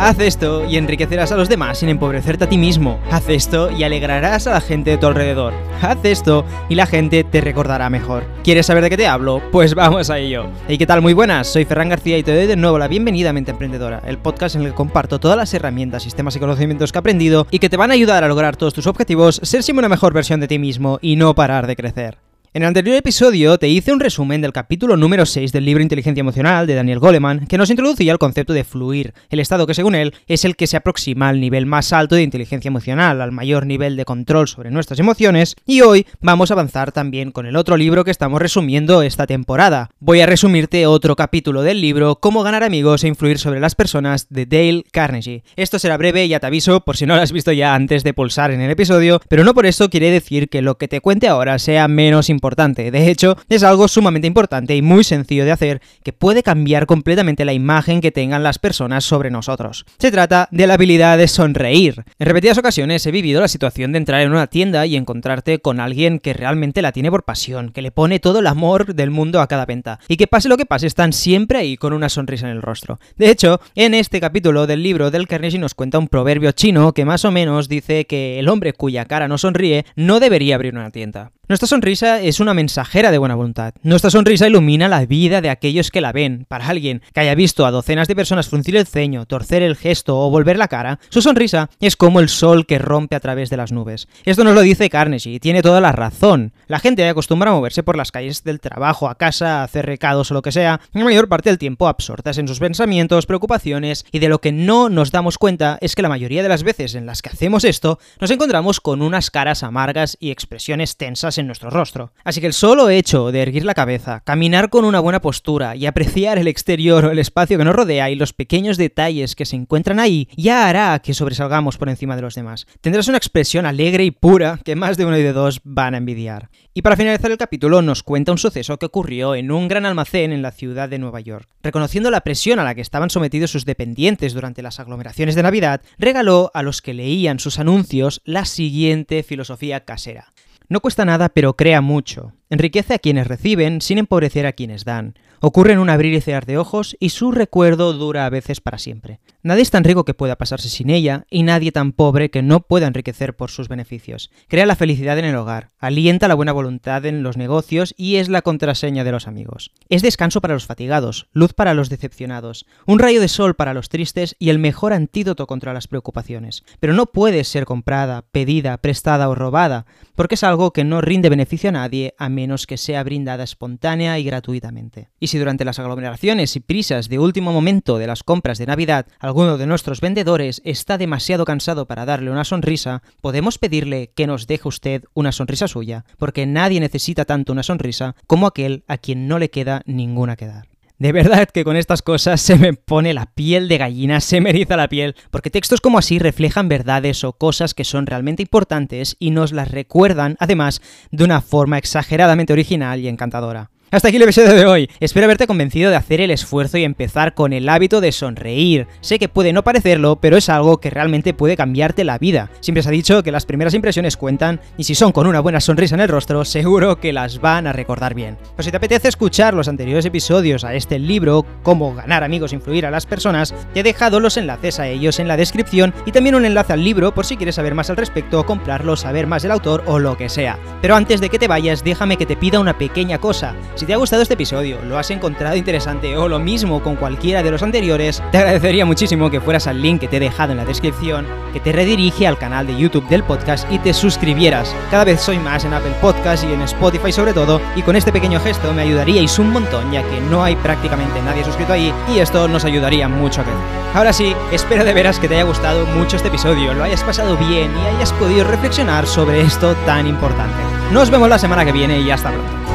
Haz esto y enriquecerás a los demás sin empobrecerte a ti mismo. Haz esto y alegrarás a la gente de tu alrededor. Haz esto y la gente te recordará mejor. ¿Quieres saber de qué te hablo? Pues vamos a ello. Hey, ¿qué tal? Muy buenas, soy Ferran García y te doy de nuevo la bienvenida a Mente Emprendedora, el podcast en el que comparto todas las herramientas, sistemas y conocimientos que he aprendido y que te van a ayudar a lograr todos tus objetivos, ser siempre una mejor versión de ti mismo y no parar de crecer. En el anterior episodio te hice un resumen del capítulo número 6 del libro Inteligencia Emocional de Daniel Goleman, que nos introducía el concepto de fluir, el estado que según él es el que se aproxima al nivel más alto de inteligencia emocional, al mayor nivel de control sobre nuestras emociones, y hoy vamos a avanzar también con el otro libro que estamos resumiendo esta temporada. Voy a resumirte otro capítulo del libro Cómo ganar amigos e influir sobre las personas de Dale Carnegie. Esto será breve, ya te aviso, por si no lo has visto ya antes de pulsar en el episodio, pero no por eso quiere decir que lo que te cuente ahora sea menos importante De hecho, es algo sumamente importante y muy sencillo de hacer que puede cambiar completamente la imagen que tengan las personas sobre nosotros. Se trata de la habilidad de sonreír. En repetidas ocasiones he vivido la situación de entrar en una tienda y encontrarte con alguien que realmente la tiene por pasión, que le pone todo el amor del mundo a cada venta, y que pase lo que pase, están siempre ahí con una sonrisa en el rostro. De hecho, en este capítulo del libro del Carnegie nos cuenta un proverbio chino que más o menos dice que el hombre cuya cara no sonríe no debería abrir una tienda. Nuestra sonrisa es una mensajera de buena voluntad. Nuestra sonrisa ilumina la vida de aquellos que la ven. Para alguien que haya visto a docenas de personas fruncir el ceño, torcer el gesto o volver la cara, su sonrisa es como el sol que rompe a través de las nubes. Esto nos lo dice Carnegie y tiene toda la razón. La gente acostumbra a moverse por las calles del trabajo, a casa, a hacer recados o lo que sea, la mayor parte del tiempo absortas en sus pensamientos, preocupaciones y de lo que no nos damos cuenta es que la mayoría de las veces en las que hacemos esto nos encontramos con unas caras amargas y expresiones tensas en nuestro rostro. Así que el solo hecho de erguir la cabeza, caminar con una buena postura y apreciar el exterior o el espacio que nos rodea y los pequeños detalles que se encuentran ahí, ya hará que sobresalgamos por encima de los demás. Tendrás una expresión alegre y pura que más de uno y de dos van a envidiar. Y para finalizar el capítulo nos cuenta un suceso que ocurrió en un gran almacén en la ciudad de Nueva York. Reconociendo la presión a la que estaban sometidos sus dependientes durante las aglomeraciones de Navidad, regaló a los que leían sus anuncios la siguiente filosofía casera. No cuesta nada, pero crea mucho. Enriquece a quienes reciben sin empobrecer a quienes dan. Ocurre en un abrir y cerrar de ojos y su recuerdo dura a veces para siempre. Nadie es tan rico que pueda pasarse sin ella y nadie tan pobre que no pueda enriquecer por sus beneficios. Crea la felicidad en el hogar, alienta la buena voluntad en los negocios y es la contraseña de los amigos. Es descanso para los fatigados, luz para los decepcionados, un rayo de sol para los tristes y el mejor antídoto contra las preocupaciones. Pero no puede ser comprada, pedida, prestada o robada, porque es algo que no rinde beneficio a nadie menos que sea brindada espontánea y gratuitamente. Y si durante las aglomeraciones y prisas de último momento de las compras de Navidad alguno de nuestros vendedores está demasiado cansado para darle una sonrisa, podemos pedirle que nos deje usted una sonrisa suya, porque nadie necesita tanto una sonrisa como aquel a quien no le queda ninguna que dar. De verdad que con estas cosas se me pone la piel de gallina, se me eriza la piel, porque textos como así reflejan verdades o cosas que son realmente importantes y nos las recuerdan, además, de una forma exageradamente original y encantadora. Hasta aquí el episodio de hoy. Espero haberte convencido de hacer el esfuerzo y empezar con el hábito de sonreír. Sé que puede no parecerlo, pero es algo que realmente puede cambiarte la vida. Siempre se ha dicho que las primeras impresiones cuentan, y si son con una buena sonrisa en el rostro, seguro que las van a recordar bien. Pero si te apetece escuchar los anteriores episodios a este libro, Cómo ganar amigos e influir a las personas, te he dejado los enlaces a ellos en la descripción y también un enlace al libro por si quieres saber más al respecto, comprarlo, saber más del autor o lo que sea. Pero antes de que te vayas, déjame que te pida una pequeña cosa. Si te ha gustado este episodio, lo has encontrado interesante o lo mismo con cualquiera de los anteriores, te agradecería muchísimo que fueras al link que te he dejado en la descripción, que te redirige al canal de YouTube del podcast y te suscribieras. Cada vez soy más en Apple Podcast y en Spotify sobre todo, y con este pequeño gesto me ayudaríais un montón ya que no hay prácticamente nadie suscrito ahí y esto nos ayudaría mucho a crecer. Ahora sí, espero de veras que te haya gustado mucho este episodio, lo hayas pasado bien y hayas podido reflexionar sobre esto tan importante. Nos vemos la semana que viene y hasta pronto.